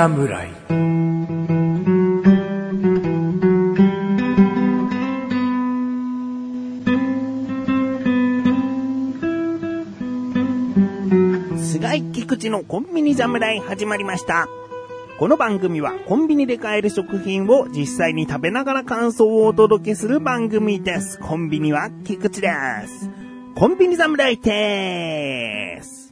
侍菅井菊池のコンビニ侍始まりました。この番組はコンビニで買える食品を実際に食べながら感想をお届けする番組です。コンビニは菊池です。コンビニ侍です。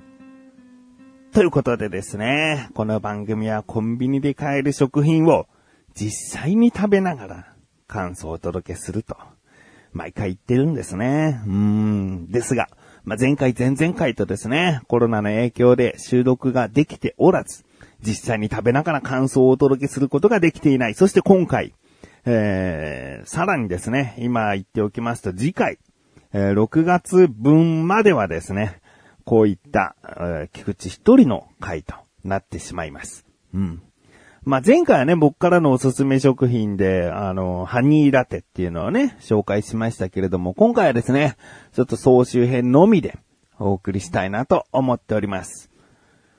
ということでですね、この番組はコンビニで買える食品を実際に食べながら感想をお届けすると。毎回言ってるんですね。うーん。ですが、まあ、前回前々回とですね、コロナの影響で収録ができておらず、実際に食べながら感想をお届けすることができていない。そして今回、えー、さらにですね、今言っておきますと次回、えー6月分まではですね、こういった、え菊池一人の回となってしまいます。うん。まあ、前回はね、僕からのおすすめ食品で、あの、ハニーラテっていうのをね、紹介しましたけれども、今回はですね、ちょっと総集編のみでお送りしたいなと思っております。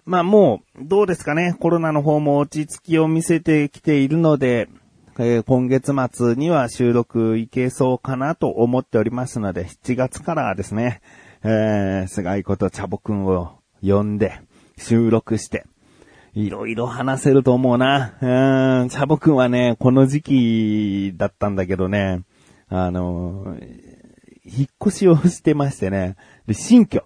まあもう、どうですかね、コロナの方も落ち着きを見せてきているので、えー今月末には収録いけそうかなと思っておりますので、7月からはですね、えー、菅井ことチャボくんを呼んで、収録して、いろいろ話せると思うな。うん、チャボくんはね、この時期だったんだけどね、あの引っ越しをしてましてね、で、新居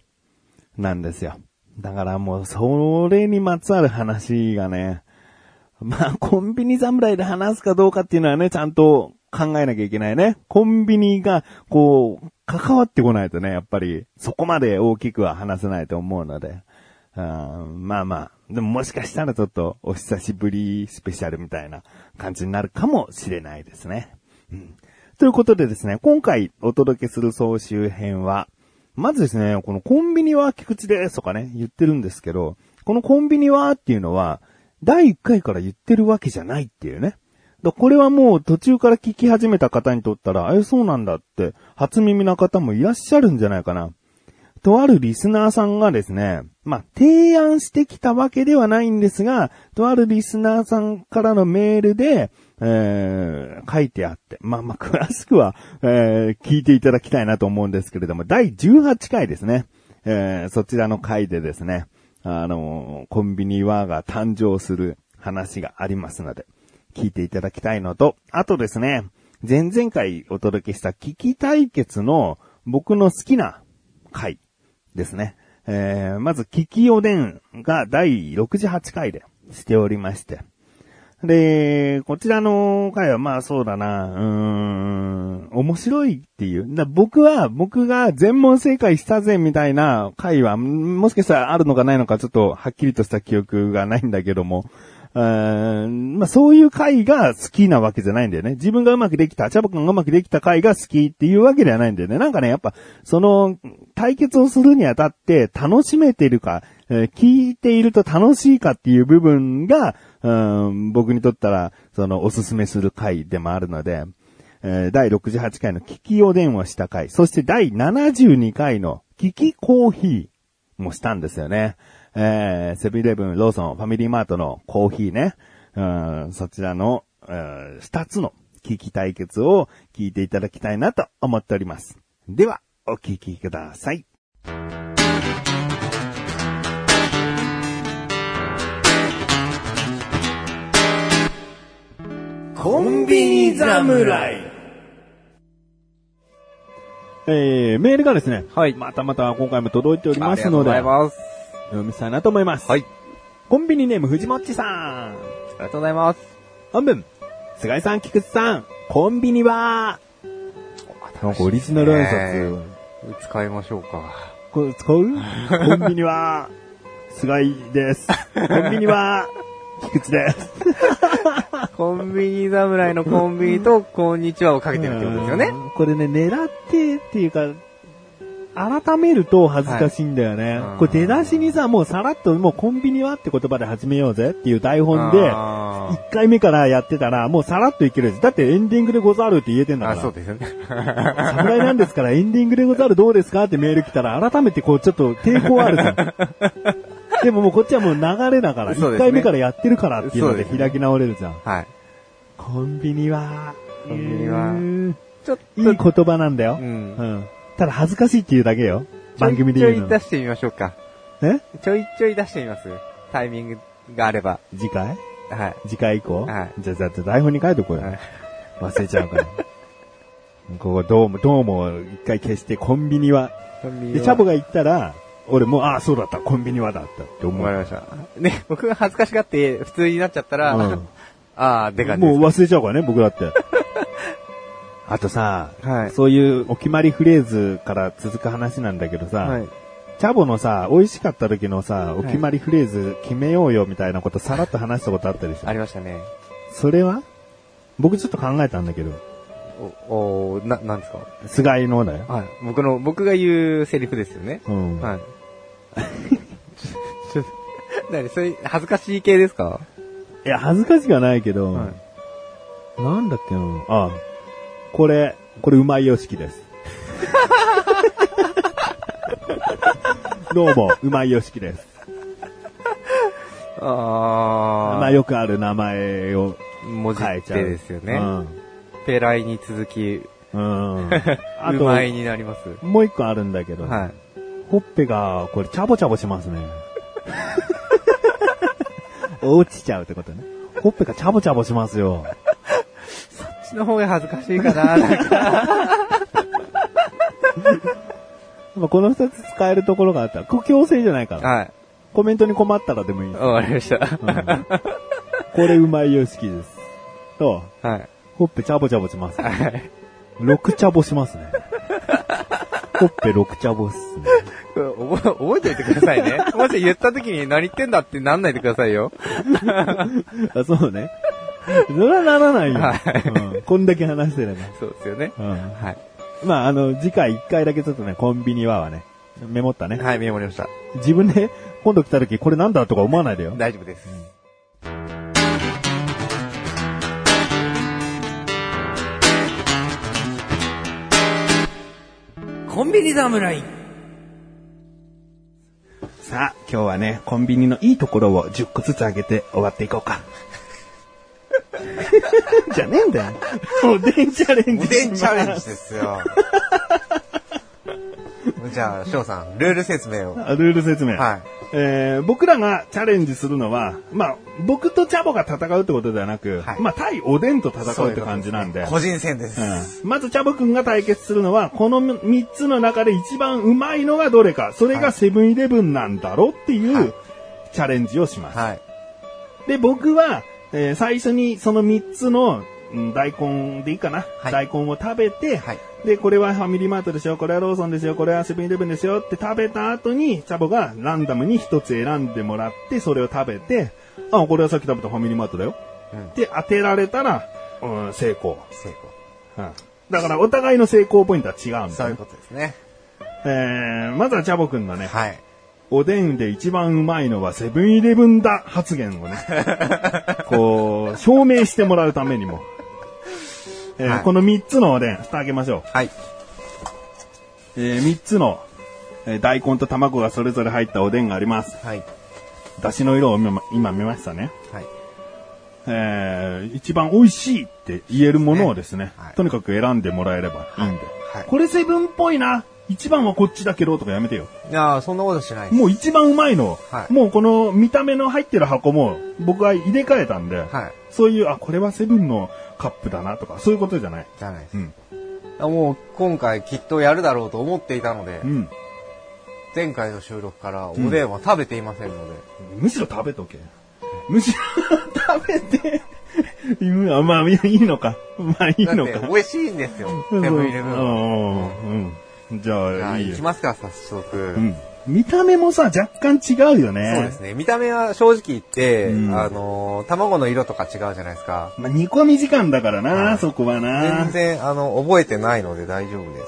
なんですよ。だからもう、それにまつわる話がね、まあ、コンビニ侍で話すかどうかっていうのはね、ちゃんと考えなきゃいけないね。コンビニが、こう、関わってこないとね、やっぱり、そこまで大きくは話せないと思うので。あまあまあ、でももしかしたらちょっとお久しぶりスペシャルみたいな感じになるかもしれないですね。うん。ということでですね、今回お届けする総集編は、まずですね、このコンビニは菊池ですとかね、言ってるんですけど、このコンビニはっていうのは、第1回から言ってるわけじゃないっていうね。だこれはもう途中から聞き始めた方にとったら、え、そうなんだって、初耳な方もいらっしゃるんじゃないかな。とあるリスナーさんがですね、まあ、提案してきたわけではないんですが、とあるリスナーさんからのメールで、えー書いてあって、まあまあ、詳しくは、えー聞いていただきたいなと思うんですけれども、第18回ですね。えーそちらの回でですね、あのーコンビニワーが誕生する話がありますので、聞いていただきたいのと、あとですね、前々回お届けした聞き対決の僕の好きな回ですね。えーまず、聞きおでんが第68回でしておりまして。で、こちらの回はまあそうだな、うーん、面白いっていう。だ僕は、僕が全問正解したぜみたいな回は、もしかしたらあるのかないのかちょっとはっきりとした記憶がないんだけども、まあそういう回が好きなわけじゃないんだよね。自分がうまくできた、チャボくんがうまくできた回が好きっていうわけではないんだよね。なんかね、やっぱ、その、対決をするにあたって楽しめてるか、えー聞いていると楽しいかっていう部分が、うん僕にとったら、その、おすすめする回でもあるので、えー第68回の聞きおでんをした回、そして第72回の聞きコーヒーもしたんですよね。えーセブンイレブン、ローソン、ファミリーマートのコーヒーね、うんそちらの、うん二つの聞き対決を聞いていただきたいなと思っております。では、お聞きください。コンビニ侍えー、メールがですね、はいまたまた今回も届いておりますので、ありがとうございます。お読みしたいなと思います。はい。コンビニネーム藤もっちさん。ありがとうございます。本文。菅井さん、菊池さん、コンビニは、なんかオリジナル挨拶。使いましょうか。これ使う？コンビニは、菅井です。コンビニは、菊池です。コンビニ侍のコンビニと、こんにちはをかけてるってことですよね。うんこれね、狙ってっていうか、改めると恥ずかしいんだよね。はいこれ出だしにさ、もうさらっともうコンビニはって言葉で始めようぜっていう台本で、あ1回目からやってたら、もうさらっといけるです。だってエンディングでござるって言えてんだから。そうですよね。侍なんですからエンディングでござるどうですかってメール来たら、改めてこうちょっと抵抗あるじゃん。でももうこっちはもう流れだから、1そうですね回目からやってるからっていうので開き直れるじゃん。はい。コンビニは、コンビニはちょっと、いい言葉なんだよ。ううんん。ただ恥ずかしいっていうだけよ。番組でちょ言の。いうちょい出してみましょうか。え？ちょいちょい出してみますタイミングがあれば。次回？はい。次回以降？はいじゃあ、だって台本に書いとこうよ。はい忘れちゃうから。ここ、どうも、どうも、一回消して、コンビニは。で、コンビニはチャボが言ったら、俺もう、ああ、そうだった、コンビニはだったって思う。わかりました。ね、僕が恥ずかしがって普通になっちゃったら、うん ああ、でかいもう。忘れちゃうからね、僕だって。あとさ、はいそういうお決まりフレーズから続く話なんだけどさ、はい。チャボのさ、美味しかった時のさ、お決まりフレーズ決めようよみたいなことさらっと話したことあったでしょ？あ。りましたね。それは？僕ちょっと考えたんだけど、お、おな、なんですか？菅井のだよ。はい。僕の、僕が言うセリフですよね。うん。はい。ちょ、ちょ、なに、それ、恥ずかしい系ですか？いや、恥ずかしくはないけど、はい。なんだっけな？あ、これ、これうまいよ式です。どうも、うまいよ式です。あまあよくある名前をー、文字っ変えちゃう。てですよね。ペライに続き、うん。うん。あうと、まいになります。もう一個あるんだけど、はい。ほっぺが、これ、チャボチャボしますね。落ちちゃうってことね。ほっぺがチャボチャボしますよ。の方が恥ずかしいかな、なんか。まあこの二つ使えるところがあったら、強制じゃないから。はい。コメントに困ったらでもいいです。わかりました。うんこれうまいよ好きです。と、はい。ほっぺチャボチャボします、ね。はい。6チャボしますね。ほっぺ6チャボっすね。これ覚え、覚えておいてくださいね。もし言った時に何言ってんだってなんないでくださいよ。あ、そうね。それはならないよ。はいうんこんだけ話してれば。そうですよね。うんはい。まあ、あの、次回1回だけちょっとね、コンビニははね、メモったね。はい、メモりました。自分で今度来た時これなんだとか思わないでよ。大丈夫です。コンビニ侍。さあ、今日はね、コンビニのいいところを10個ずつ上げて終わっていこうか。じゃねえんだよ。おでんチャレンジ。おでんチャレンジですよ。じゃあ、翔さん、ルール説明を。あルール説明。はい。えー僕らがチャレンジするのは、まあ、僕とチャボが戦うってことではなく、はいまあ、対おでんと戦うって感じなんで。個人戦です。うんまず、チャボくんが対決するのは、この3つの中で一番うまいのがどれか、それがセブンイレブンなんだろうっていう、はいチャレンジをします。はい。で、僕は、えー最初にその3つの、うん大根でいいかな、はい大根を食べて、はいで、これはファミリーマートですよ、これはローソンですよ、これはセブンイレブンですよって食べた後に、チャボがランダムに1つ選んでもらって、それを食べて、あ、これはさっき食べたファミリーマートだよ。うんで、当てられたら、うん、成功。成功。うんだから、お互いの成功ポイントは違うんだよね、そういうことですね。えー、まずはチャボくんのね、はい。おでんで一番うまいのはセブンイレブンだ発言をね、こう、証明してもらうためにも、えーはいこの3つのおでん、蓋開けましょう。はい。え3つの、えー大根と卵がそれぞれ入ったおでんがあります。はい。出汁の色を今今見ましたね。はい。えー一番美味しいって言えるものをですね、はいとにかく選んでもらえればいいんで。はいこれセブンっぽいな。一番はこっちだけどとかやめてよ。いやーそんなことしない。もう一番うまいの、はいもうこの見た目の入ってる箱も僕は入れ替えたんで、はい。そういう、あ、これはセブンのカップだなとか、そういうことじゃない。じゃないです。うん。もう今回きっとやるだろうと思っていたので、うん。前回の収録からおでんは食べていませんので、むしろ食べとけ。むしろ食べて、まあ、いいのか。まあ、いいのか。美味しいんですよ、セブンイレブンは。うん。うん。じゃあ、いいよ行き。ますか、早速。うん。見た目もさ、若干違うよね。そうですね。見た目は正直言って、うんあのー卵の色とか違うじゃないですか。まあ、煮込み時間だからな、はいそこはな全。然、あの、覚えてないので大丈夫です。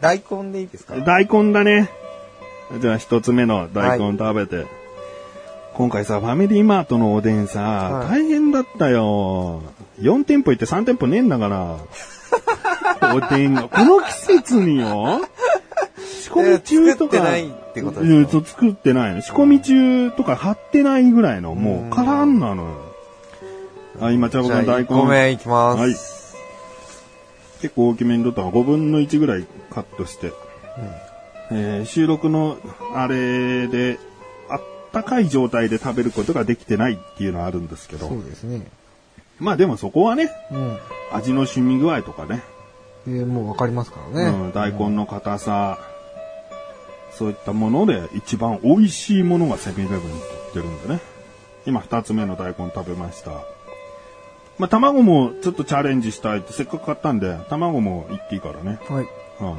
大根でいいですか？大根だね。じゃあ一つ目の大根食べて。今回さ、ファミリーマートのおでんさ、はい大変だったよ。4店舗行って3店舗ねえんだから。おでんが、この季節によ。し込み中とか。作ってないってことですか作ってないの。仕込み中とか貼ってないぐらいの、もう、からんなのよ。あ、今、茶じゃあ、僕の大1個目根。いきます。はい結構大きめに取ったの5分の1ぐらいカットして。えー収録のあれで、あったかい状態で食べることができてないっていうのはあるんですけど。そうですね。まあでもそこはね、うん。味の染み具合とかね、で、もうわかりますからね。うん、大根の硬さ、そういったもので一番美味しいものがセブンイレブンに売ってるんでね。今二つ目の大根食べました。まあ卵もちょっとチャレンジしたいってせっかく買ったんで、卵もいっていいからね。はい。うん。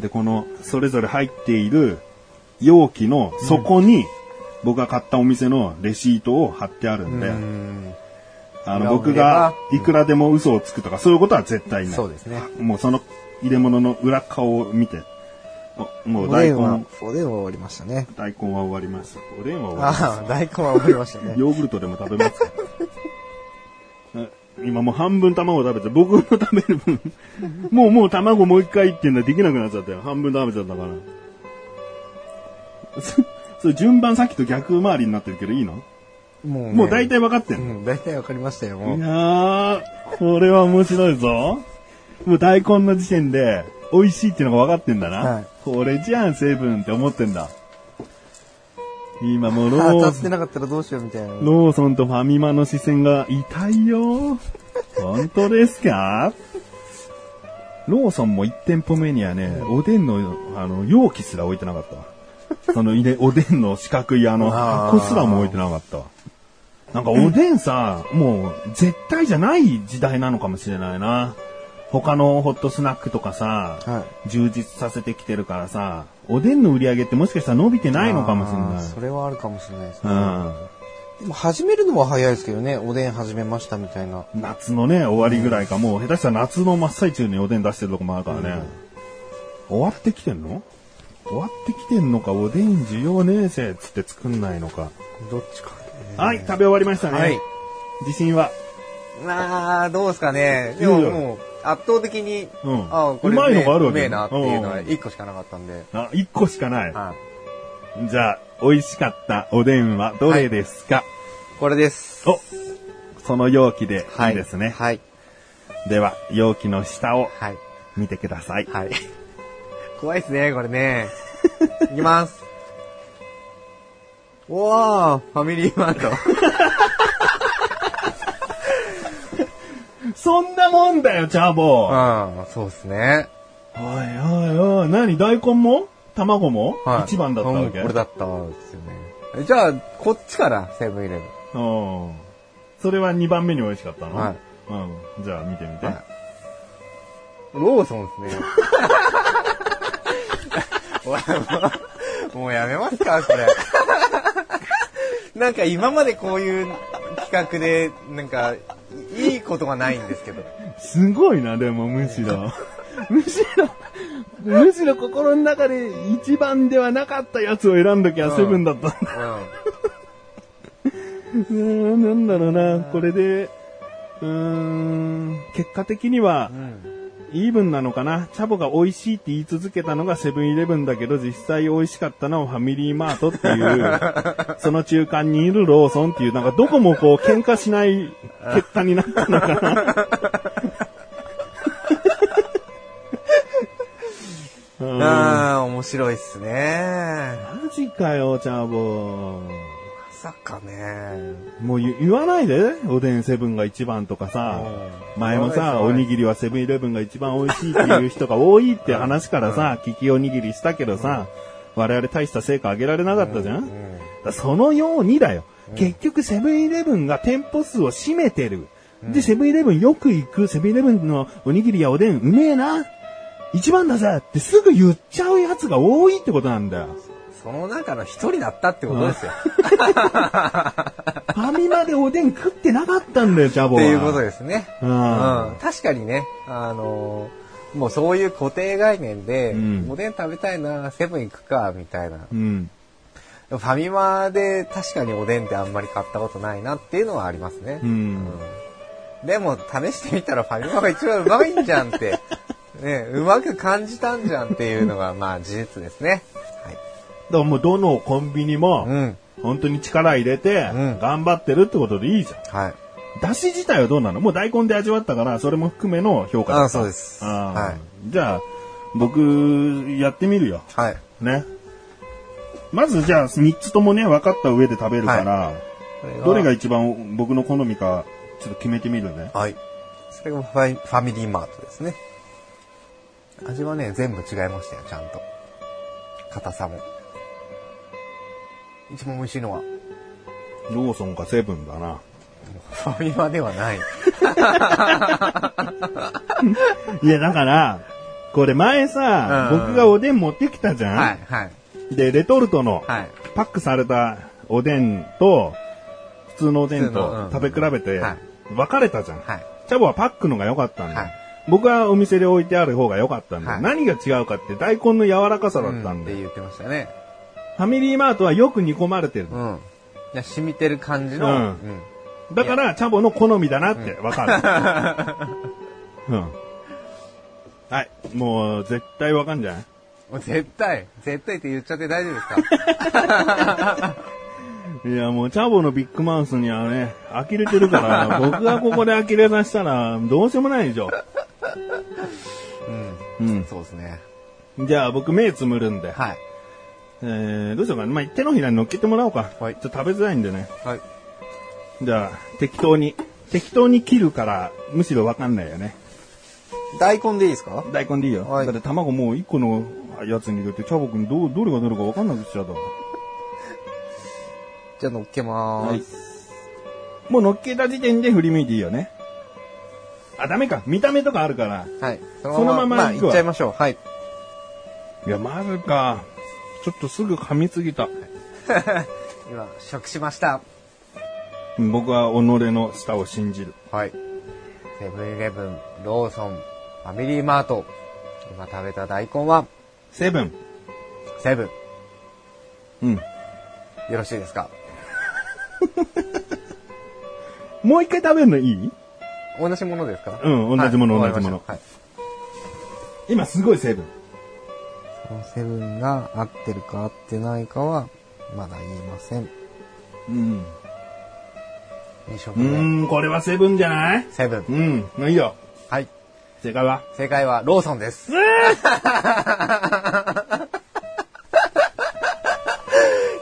で、この、それぞれ入っている容器の底に、僕が買ったお店のレシートを貼ってあるんで、うん。あの、僕がいくらでも嘘をつくとか、そういうことは絶対ない。そうですね。もうその入れ物の裏顔を見て、おもうお大根、は、おでんは終わりましたね。大根は終わりました。おでんは終わりましああ、大根は終わりましたた。ね。ヨーグルトでも食べますか？あ 今もう半分卵食べて、僕の食べる分、もうもう卵もう一回っていうのはできなくなっちゃったよ。半分食べちゃったから。そそれ順番さっきと逆回りになってるけどいいの、もうねもう大体分かっての、うんん、大体わかりましたよ、も。いうやー、これは面白いぞ。もう大根の時点で美味しいっていうのが分かってんだな。はいこれじゃん、成分って思ってんだ。今もうローってなかったらどうしようみたいな。ローソンとファミマの視線が痛いよ。本当ですか？ローソンも1店舗目にはね、おでんの、あの、容器すら置いてなかったわ。そのおでんの四角いあの、箱すらも置いてなかったわ。なんかおでんさ、もう絶対じゃない時代なのかもしれないな。他のホットスナックとかさ、は充実させてきてるからさ、おでんの売り上げってもしかしたら伸びてないのかもしれない。それはあるかもしれないですね。うん。でも始めるのは早いですけどね、おでん始めましたみたいな。夏のね、終わりぐらいか、もう下手したら夏の真っ最中におでん出してるとこもあるからね。終わってきてんの？終わってきてんのか、おでん需要ねえぜ、つって作んないのか。どっちかね。はい、食べ終わりましたね。はい。自信は。まあ、どうですかね。でももう、圧倒的に、うんあこれうまいのがあるわけうめえなっていうのはうん一個しかなかったんで。あ、一個しかない。はい。じゃあ、美味しかったおでんはどれですか、これです。おその容器ではいいですね。はい。では、容器の下をはい。見てください。はい。怖いですね、これね。いきます。おー、ファミリーマート。そんなもんだよ、チャボ。うん、そうですね。おいおいおい、何大根も？卵も、はい。一番だったわけ？うん俺だったんですよね。えじゃあ、こっちから、セブンイレブン。うん。それは2番目に美味しかったの？はい。うん。じゃあ見てみて。はいローソンですね。もうやめますかこれ。なんか今までこういう企画で、なんか、いいことがないんですけど。すごいな、でもむしろ。むしろ、むしろ心の中で一番ではなかったやつを選んどきゃうんセブンだったんだ。うーん、なんだろうな、これで、うーん、結果的にはう、ん。イーブンなのかな？チャボが美味しいって言い続けたのがセブンイレブンだけど、実際美味しかったのはファミリーマートっていう、その中間にいるローソンっていう、なんかどこもこう喧嘩しない結果になったのかな？うんああ、面白いっすね。マジかよ、チャボ。まさかね。もう言言わないで、おでんセブンが一番とかさ。前もさ、おにぎりはセブンイレブンが一番美味しいっていう人が多いって話からさ、聞きおにぎりしたけどさ、我々大した成果上げられなかったじゃん、そのようにだよ。結局セブンイレブンが店舗数を占めてる。で、セブンイレブンよく行く、セブンイレブンのおにぎりやおでんうめえな。一番だぜってすぐ言っちゃうやつが多いってことなんだよ。その中の一人だったってことですよ。ファミマでおでん食ってなかったんだよ、チャボは。っていうことですね。ううんん。確かにね、あのーもうそういう固定概念で、うんおでん食べたいな、セブン行くか、みたいな。うん。ファミマで確かにおでんってあんまり買ったことないなっていうのはありますね。うん。でも試してみたらファミマが一番うまいんじゃんってね、うまく感じたんじゃんっていうのが、まあ事実ですね。らもうどのコンビニも、うん。本当に力入れてうん、頑張ってるってことでいいじゃん。はい。だし自体はどうなの？もう大根で味わったから、それも含めの評価だあそうですはいじゃあ、僕、やってみるよ。はい。ね。まずじゃあ、3つともね、分かった上で食べるから、どれが一番僕の好みか、ちょっと決めてみるね。はい。それがファイファミリーマートですね。味はね、全部違いましたよ、ちゃんと。硬さも。一番美味しいのは、ローソンかセブンだな。ファミマではない。いや、だから、これ前さ、うん僕がおでん持ってきたじゃん、はい、はい、で、レトルトのはい。パックされたおでんと、普通のおでんと食べ比べてはい、分かれたじゃん。はい。チャボはパックのが良かったんだよ。はい僕はお店で置いてある方が良かったんだよ。はい何が違うかって大根の柔らかさだったうんんっだよ。て言ってましたね。ファミリーマートはよく煮込まれてる。うん。いや、染みてる感じの、うんうんだから、チャボの好みだなって分かる。うん。はい。もう、絶対分かんじゃない？もう絶対、絶対って言っちゃって大丈夫ですか？いや、もう、チャボのビッグマウスにはね、呆れてるから、僕がここで呆れさせたら、どうしようもないでしょ。うん。うん。そうですね。じゃあ、僕、目つむるんで。はい。えー、どうしようかな。まあ、手のひらに乗っけてもらおうか。はいちょっと食べづらいんでね。はい。じゃあ、適当に。適当に切るから、むしろ分かんないよね。大根でいいですか？大根でいいよ。はいだって卵もう一個のやつに入れて、チャボくんどう、どれがどれか分かんなくしちゃったわ。じゃあ乗っけまはいーす。。もう乗っけた時点で振り向いていいよね。あ、ダメか。見た目とかあるから。はい。そそのまままあ、行っちゃいましょう。はい。いや、まずか。ちょっとすぐ噛みすぎた。今、食しました。うん僕は己の舌を信じる。はい。セブンイレブン、ローソン、ファミリーマート。今食べた大根は、セブン。セブン。うん。よろしいですか？もう一回食べるのいい？同じものですか？うん同じものはい同じものはい。今すごいセブン。このセブンが合ってるか合ってないかは、まだ言いません。うん。二食う目。ーん、これはセブンじゃない？セブン。うん。まあいいよ。はい。正解は？正解はローソンです。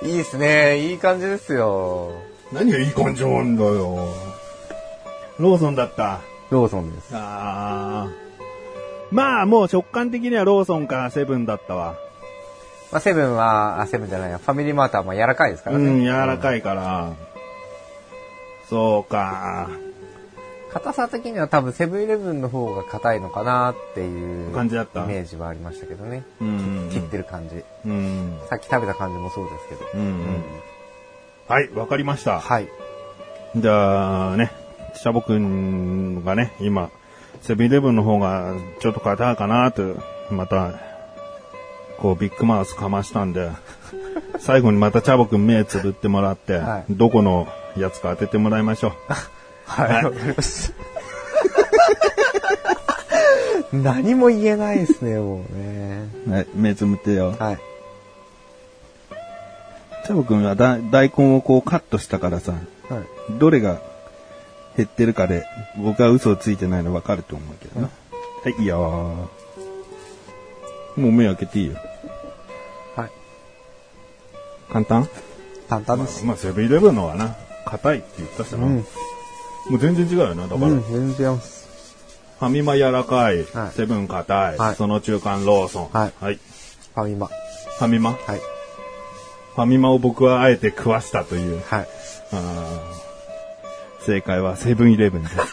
いいですね。いい感じですよ。何がいい感じなんだよ。ローソンだった。ローソンです。あー。まあ、もう直感的にはローソンかセブンだったわ。まあ、セブンは、あ、セブンじゃないや。ファミリーマートはまあ柔らかいですからね。うん、柔らかいから。そうか。硬さ的には多分セブンイレブンの方が硬いのかなっていう感じだった？イメージはありましたけどね。うん。切ってる感じ。うん。さっき食べた感じもそうですけど。うんうん。はい、わかりました。はい。じゃあね、シャボくんがね、今、セブンイレブンの方がちょっと硬いかなと、また、こうビッグマウスかましたんで、最後にまたチャボくん目つぶってもらって、はいどこのやつか当ててもらいましょう。はい。はいわかりました。何も言えないですね、もうね。はい、目つぶってよ。はい。チャボくんはだ大根をこうカットしたからさ、はい。どれが減ってるかで、僕は嘘をついてないの分かると思うけどな。はい、いいよもう目開けていいよ。はい。簡単？簡単です。まあ、セブンイレブンのはな、硬いって言ったしな。うん。もう全然違うよな。だから、うん、フ全然違います。ァミマ柔らかい、はいセブン硬い、はいその中間ローソン。はいはい。ファミマ。ファミマ？はい。ファミマを僕はあえて食わしたという。はい。あー正解はセブンイレブンです。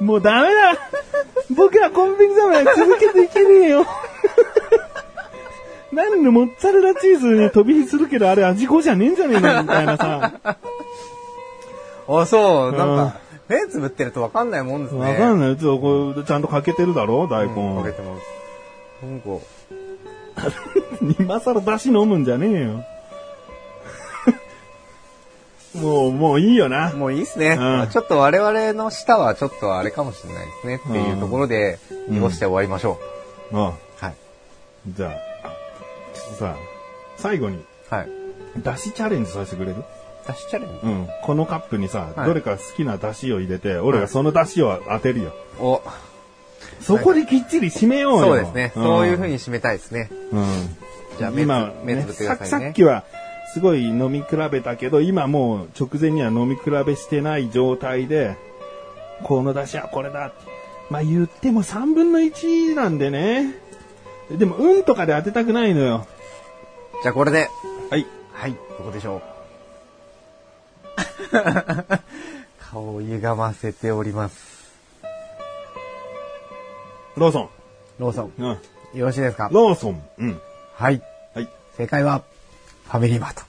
もうダメだ僕はコンビニ侍続けていけねえよ 何のモッツァレラチーズに飛び火するけどあれ味5じゃねえんじゃねえのみたいなさ。あ、そう、なんうんか、目つぶってるとわかんないもんですね。わかんない。ちょっとこうちゃんとかけてるだろ？大うんかけ根。てます。なんか、今更出汁飲むんじゃねえよ。もう、もういいよな。もういいっすね。うんちょっと我々の舌はちょっとあれかもしれないですね。っていうところで、うん濁して終わりましょうん。う。はい。じゃあ、ちょっとさ、最後に、はい。だしチャレンジさせてくれる？出しチャレンジ？うん。このカップにさ、はいどれか好きなだしを入れて、俺がそのだしを当てるよ。お、そこできっちり締めようよ。そうですね。そういう風に。に締めたいですね。うん。じゃあ目目つぶってくださいねさっきは、すごい飲み比べたけど、今もう直前には飲み比べしてない状態で、この出汁はこれだ。まあ言っても3分の1なんでね。でも、運とかで当てたくないのよ。じゃあこれで、はい。はい、どこでしょう？顔を歪ませております。ローソン。ローソン、うん。よろしいですか？ローソン。うん。はい。はい。正解は、ファミリーマート。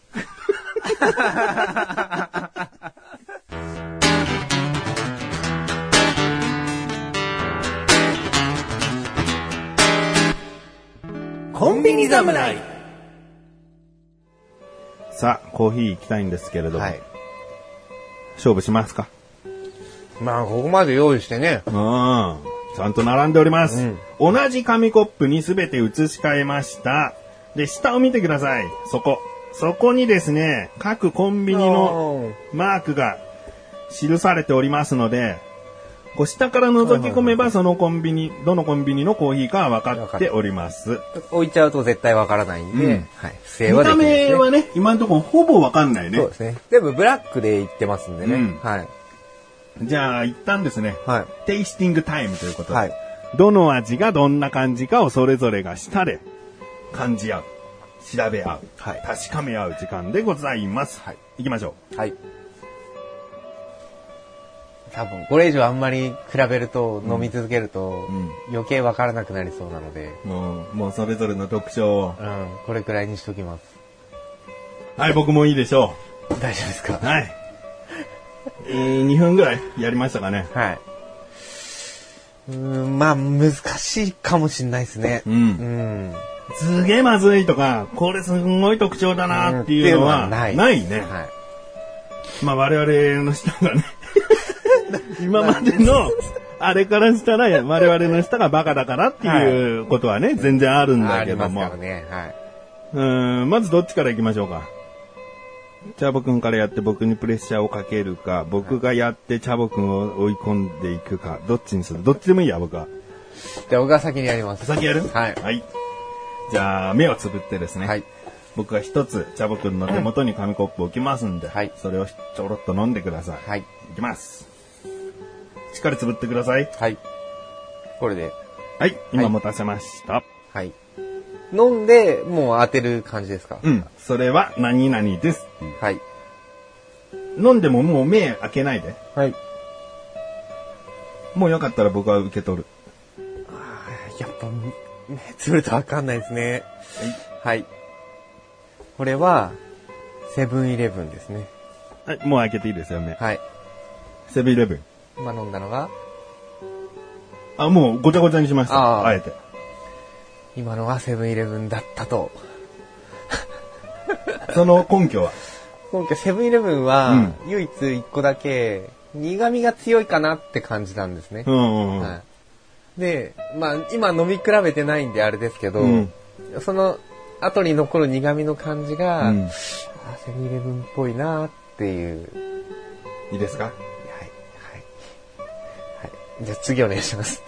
コンビニ侍さあ、コーヒー行きたいんですけれども、はい。勝負しますか？まあ、ここまで用意してね。うん。ちゃんと並んでおります。同じ紙コップにすべて移し替えました。で、下を見てください。そこ。そこにですね、各コンビニのマークが記されておりますので、こう下から覗き込めばそのコンビニ、どのコンビニのコーヒーかは分かっております。置いちゃうと絶対わからないんで、うんはい。不正見たはできないです、ね。目はね、今のところほぼ分かんないねそう。ですね。全部ブラックで言ってますんでね。うんはい。じゃあ、一旦ですね、はい。テイスティングタイムということで、はい。どの味がどんな感じかをそれぞれが舌で感じ合う、調べ合う、はい確かめ合う時間でございます。はい。行きましょはい。多分、これ以上あんまり比べると、飲み続けると、うん余計わからなくなりそうなので、う。もう、もうそれぞれの特徴を。うん、これくらいにしときます。はい、僕もいいでしょ大丈夫ですか？う。はい。えー、2分ぐらいやりましたかね。はい。うーん、まあ、難しいかもしれないですね。うんうん。すげえまずいとか、これすんごい特徴だなっていうのは、っていいね。はい。まあ我々の舌がね、今までの、あれからしたら我々の舌がバカだからっていうことはね、全然あるんだありますけども。からね。はい。うーん、まずどっちから行きましょうか。チャボくんからやって僕にプレッシャーをかけるか、僕がやってチャボくんを追い込んでいくか、どっちにする？どっちでもいいや、僕は。じゃあ、僕が先にやります。先やる？はいはい。じゃあ、目をつぶってですね。はい。僕が一つ、チャボくんの手元に紙コップを置きますんで、はいそれをちょろっと飲んでください。はい。いきます。しっかりつぶってください。はい。これで、はい、今持たせました。はい。飲んで、もう当てる感じですか？うん、それは何々です。はい。飲んでももう目開けないで。はい。もうよかったら僕は受け取る。あーやっぱ、目つぶるとわかんないですね。はい。これは、セブンイレブンですね。はい、もう開けていいですよ、目。はい。セブンイレブン。今飲んだのが、あ、もうごちゃごちゃにしました。あーあえて。今のがセブンイレブンだったと。その根拠は？今回セブンイレブンは、うん唯一一個だけ、苦味が強いかなって感じたんですね。うんうんうん。はい。で、まあ、今飲み比べてないんであれですけど、うんその後に残る苦味の感じが、うんあセブンイレブンっぽいなっていう。いいですか？はい。はい。はい。じゃあ次お願いします。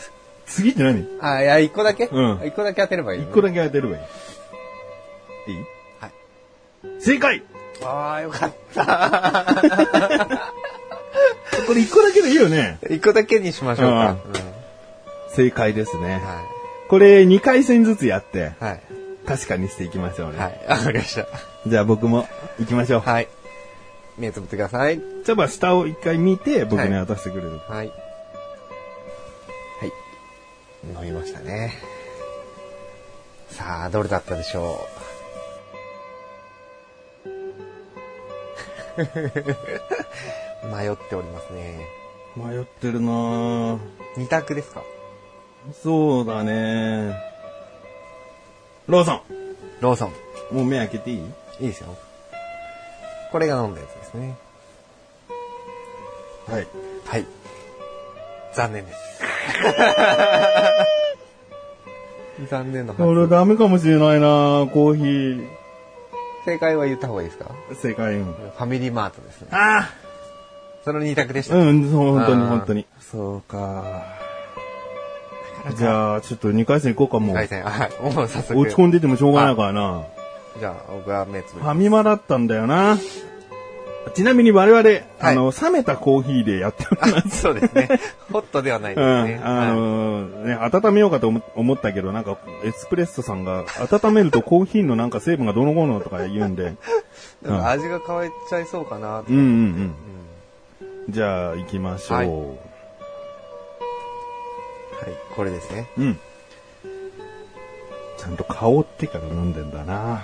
次って何？あ、いや、一個だけ？うん一個だけ当てればいい、一個だけ当てればいい。いい？はい。正解ああ、よかった。これ一個だけでいいよね。一個だけにしましょうか。正解ですね。うんはこれ2回戦ずつやって、い。はい。確かにしていきましょうね。はい。わかりました。じゃあ僕も行きましょう。はい。目つぶってください。じゃあ下を一回見て僕にはい渡してくれる。はい。はい。飲みましたね。さあ、どれだったでしょう？迷っておりますね。迷ってるなぁ二択ですか？そうだねローソローソン。ンもう目開けていい？いいですよ。これが飲んだやつですね。はい。はい。残念です。残念のこれ発ダメかもしれないなコーヒー。正解は言った方がいいですか？正解。うん。ファミリーマートですね。あその二択でした。あうん、そう、本当にあー本当に。そうか。じゃあ、ちょっと2回戦行こうかもう。回戦、はい。もう早速。落ち込んでてもしょうがないからな。じゃあ、僕は目つぶりファミマだったんだよな。ちなみに我々、あの、冷めたコーヒーでやっております。そうですね。ホットではないですね。うん。あのね、温めようかと思思ったけど、なんか、エスプレッソさんが、温めるとコーヒーのなんか成分がどのこうのとか言うんで。味が変わっちゃいそうかなとうんうんうん。じゃあ、行きましょう。はいはい、これですね。うん。ちゃんと香ってから飲んでんだな。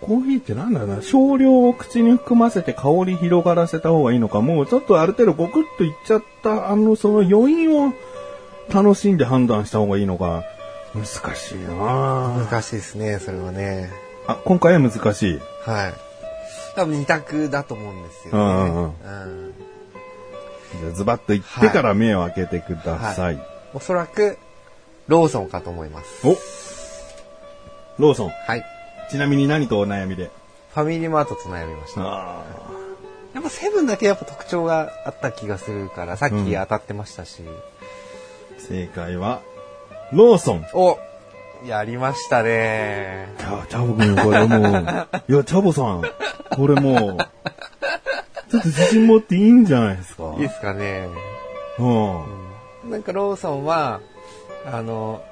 コーヒーってなんだろうな、少量を口に含ませて香り広がらせた方がいいのか、もうちょっとある程度ゴクッといっちゃった、あの、その余韻を楽しんで判断した方がいいのか、難しいな難しいですね、それはね。あ、今回は難しい。はい。多分二択だと思うんですよね。うんうんうんうんじゃあズバッと言ってから目を開けてください。おそらく、ローソンかと思います。おローソン。はい。ちなみに何とお悩みで？ファミリーマートと悩みました。あやっぱセブンだけやっぱ特徴があった気がするから、さっき当たってましたし。正解は、ローソン。おやりましたね。チャ、チャボくん、これもう、いや、チャボさん、これもう、ちょっと自信持っていいんじゃないですか？いいですかね。うん。なんかローソンは、あの、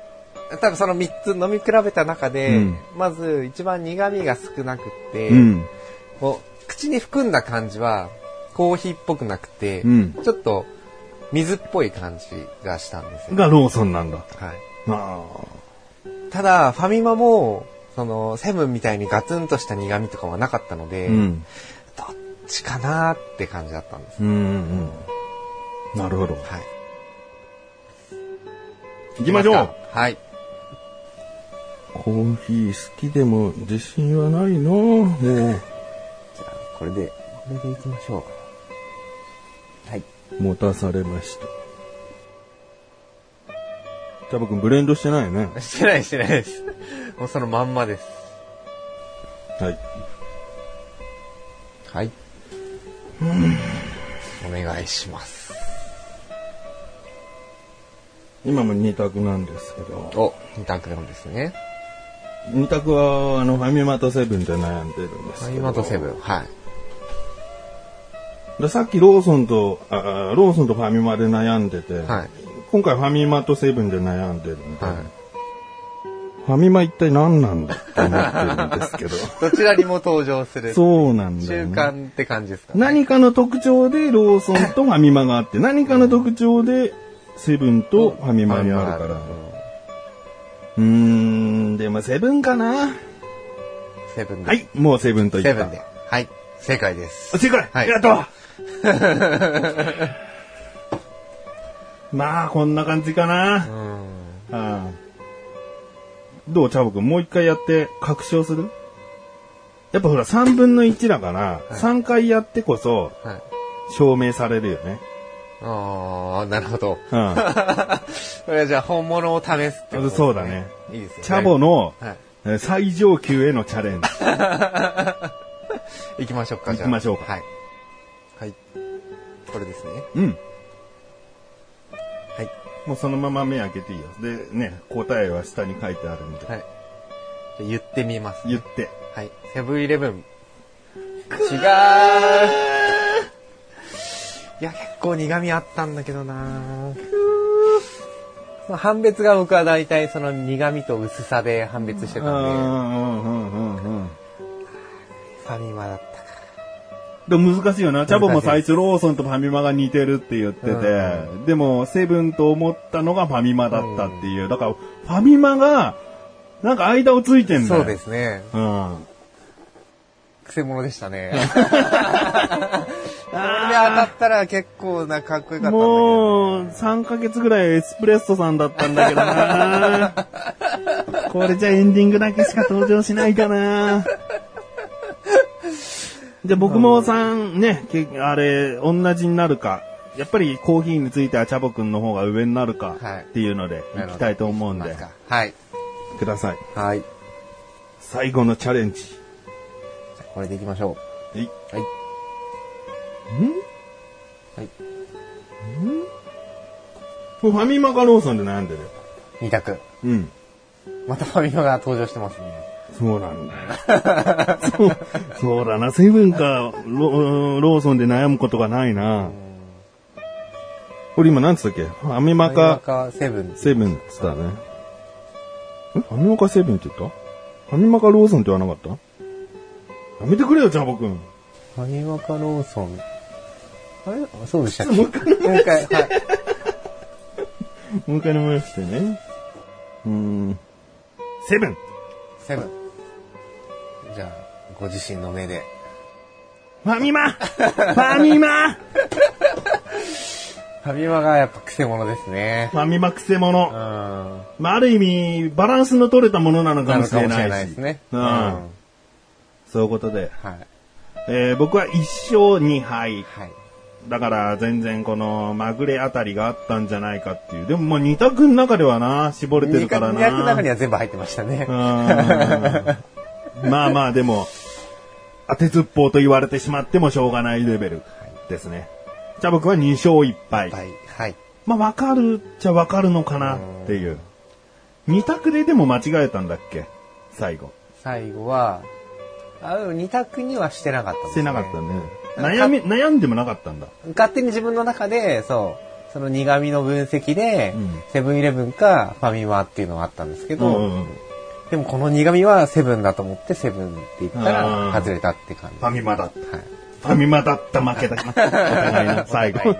多分その3つ飲み比べた中で、うんまず一番苦味が少なくて、うん。こう口に含んだ感じはコーヒーっぽくなくて、うんちょっと水っぽい感じがしたんですよ。がローソンなんだ。はい、あただ、ファミマも、その、セブンみたいにガツンとした苦味とかはなかったのあ。で、ちかなって感じだったんです。うんうん。なるほど。はい。行きましょう。はい。コーヒー好きでも自信はないなもう。じゃあ、これで、これでいきましょう。はい。持たされました。チャボくんブレンドしてないよね。してないしてないです。もうそのまんまです。はい。はい。お願いします。今も二択なんですけど。お、二択なんですね。二択は、あの、ファミマとセブンで悩んでるんです。ファミマとセブン。はい。でさっきローソンと、ああローソンとファミマで悩んでて、はい。今回ファミマとセブンで悩んでるんで、はい。ファミマ一体何なんだって思ってるんですけど。どちらにも登場する。そうなんだね。慣って感じですか、何かの特徴でローソンとファミマがあって、何かの特徴でセブンとファミマにあるから。うーん、でもセブンかなセブンで。はい、もうセブンと言った。セブンで。はい。正解です。正解、はいやったまあ、こんな感じかな。うん。うんどうチャボくんもう一回やって確証する？やっぱほら3分の1だから、3回やってこそはい。証明されるよね。ああ、なるほど。うん。これはじゃあ本物を試すってことね。そうだね。いいですよね。チャボのはい。えー最上級へのチャレンジ。行きましょうか、じゃあ。行きましょうかはい。はい。これですね。うん。はい。もうそのまま目開けていいよ。で、ね、答えは下に書いてあるんで。はい。じゃあ言ってみます、言って。はい。セブンイレブン。違ういや、結構苦味あったんだけどなその判別が僕は大体その苦味と薄さで判別してたんで、うんうんうんうんうん。ファミマだったか。でも難しいよな。チャボも最初ローソンとファミマが似てるって言ってて、うでもセブンと思ったのがファミマだったっていう。だから、ファミマが、なんか間をついてんだよ。そうですね。うん。くせ者でしたね。これで当たったら結構なかっこよかったんだけど。もう、3ヶ月ぐらいエスプレッソさんだったんだけどな これじゃエンディングだけしか登場しないかなじゃあ僕もさんね、けあれ、同じになるか、やっぱりコーヒーについてはチャボくんの方が上になるかはいっていうので、いきたいと思うんではい。ください。はい。じ最後のチャレンジ。これでいきましょはい。う。はい。はい。これファミマかローソンで悩んでるよ。二択。うん。またファミマが登場してますね。そうなんだよ。そうそうだな。セブンかロローソンで悩むことがないな。これ今何つったっけ？ファミマファミマかかセブン。セブンっつったね。んファミマかセブンって言った？ファミマかローソンって言わなかった？やめてくれよ、ジャボくん。ファミマかローソン。あれ？あそうでしたっけ？もう一回。はい。もう一回飲みましてね。うーん。セブンセブン。じゃあ、ご自身の目で。ファミマ ファミマファミマがやっぱ癖者ですね。ファミマくせうん。まあ、ある意味、バランスの取れたものなのかもしれないし。ないですね。ううんん。はそういうことで。い。えー僕は1勝2敗。はい。だから全然このまぐれあたりがあったんじゃないかっていう。でもまあ2択の中ではな、絞れてるからな。200の中には全部入ってましたねう。んまあまあでも、当てずっぽうと言われてしまってもしょうがないレベルですね。じゃあ僕は2勝1敗。はい。はい。まあわかるっちゃわかるのかなっていう。2択ででも間違えたんだっけ？最後。最後は、あ、でも2択にはしてなかったんですしてなかったね。悩み、悩んでもなかったんだ。勝手に自分の中で、そう、その苦味の分析でうん、セブンイレブンかファミマっていうのがあったんですけど、うんうんうんでもこの苦味はセブンだと思ってセブンって言ったあらー外れたって感じ。ファミマだった。はい。ファミマだった負けだ最後。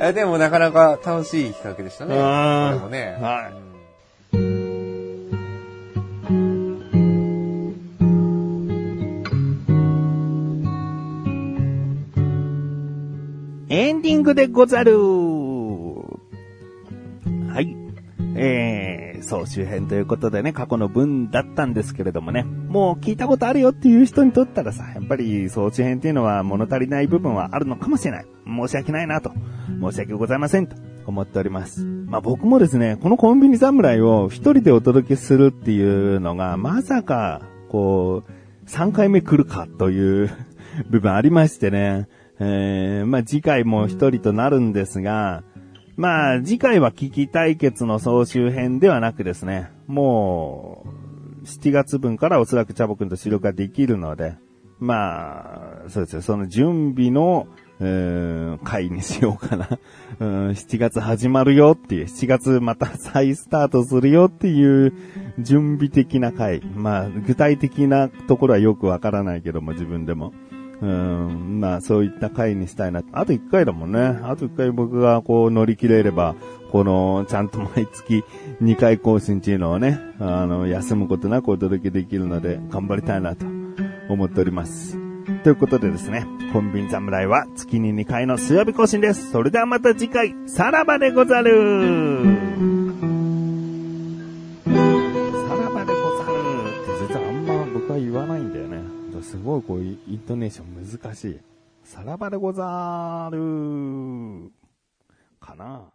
あでもなかなか楽しい企画でしたね。もね。はいうんエンディングでござるはい。えー、総集編ということでね、過去の分だったんですけれどもね、もう聞いたことあるよっていう人にとったらさ、やっぱり総集編っていうのは物足りない部分はあるのかもしれない。申し訳ないなと。申し訳ございませんと思っております。まあ僕もですね、このコンビニ侍を一人でお届けするっていうのが、まさか、こう、3回目来るかという部分ありましてね。えー、まあ次回も一人となるんですが、まあ次回は危機対決の総集編ではなくですね、もう、7月分からおそらくチャボくんと収録ができるので、まあ、そうですよ、その準備の、え回にしようかな。うん、7月始まるよっていう、7月また再スタートするよっていう準備的な回。まあ、具体的なところはよくわからないけども、自分でも。うん、まあそういった回にしたいな。あと1回だもんね。あと1回僕がこう乗り切れれば、この、ちゃんと毎月2回更新っていうのをね、あの、休むことなくお届けできるので、頑張りたいなと思っております。ということでですね、コンビニ侍は月に2回の水曜日更新です。それではまた次回、さらばでござるさらばでござるって実はあんま僕は言わないんだよね。すごいこう、イントネーション難しい。さらばでござるかな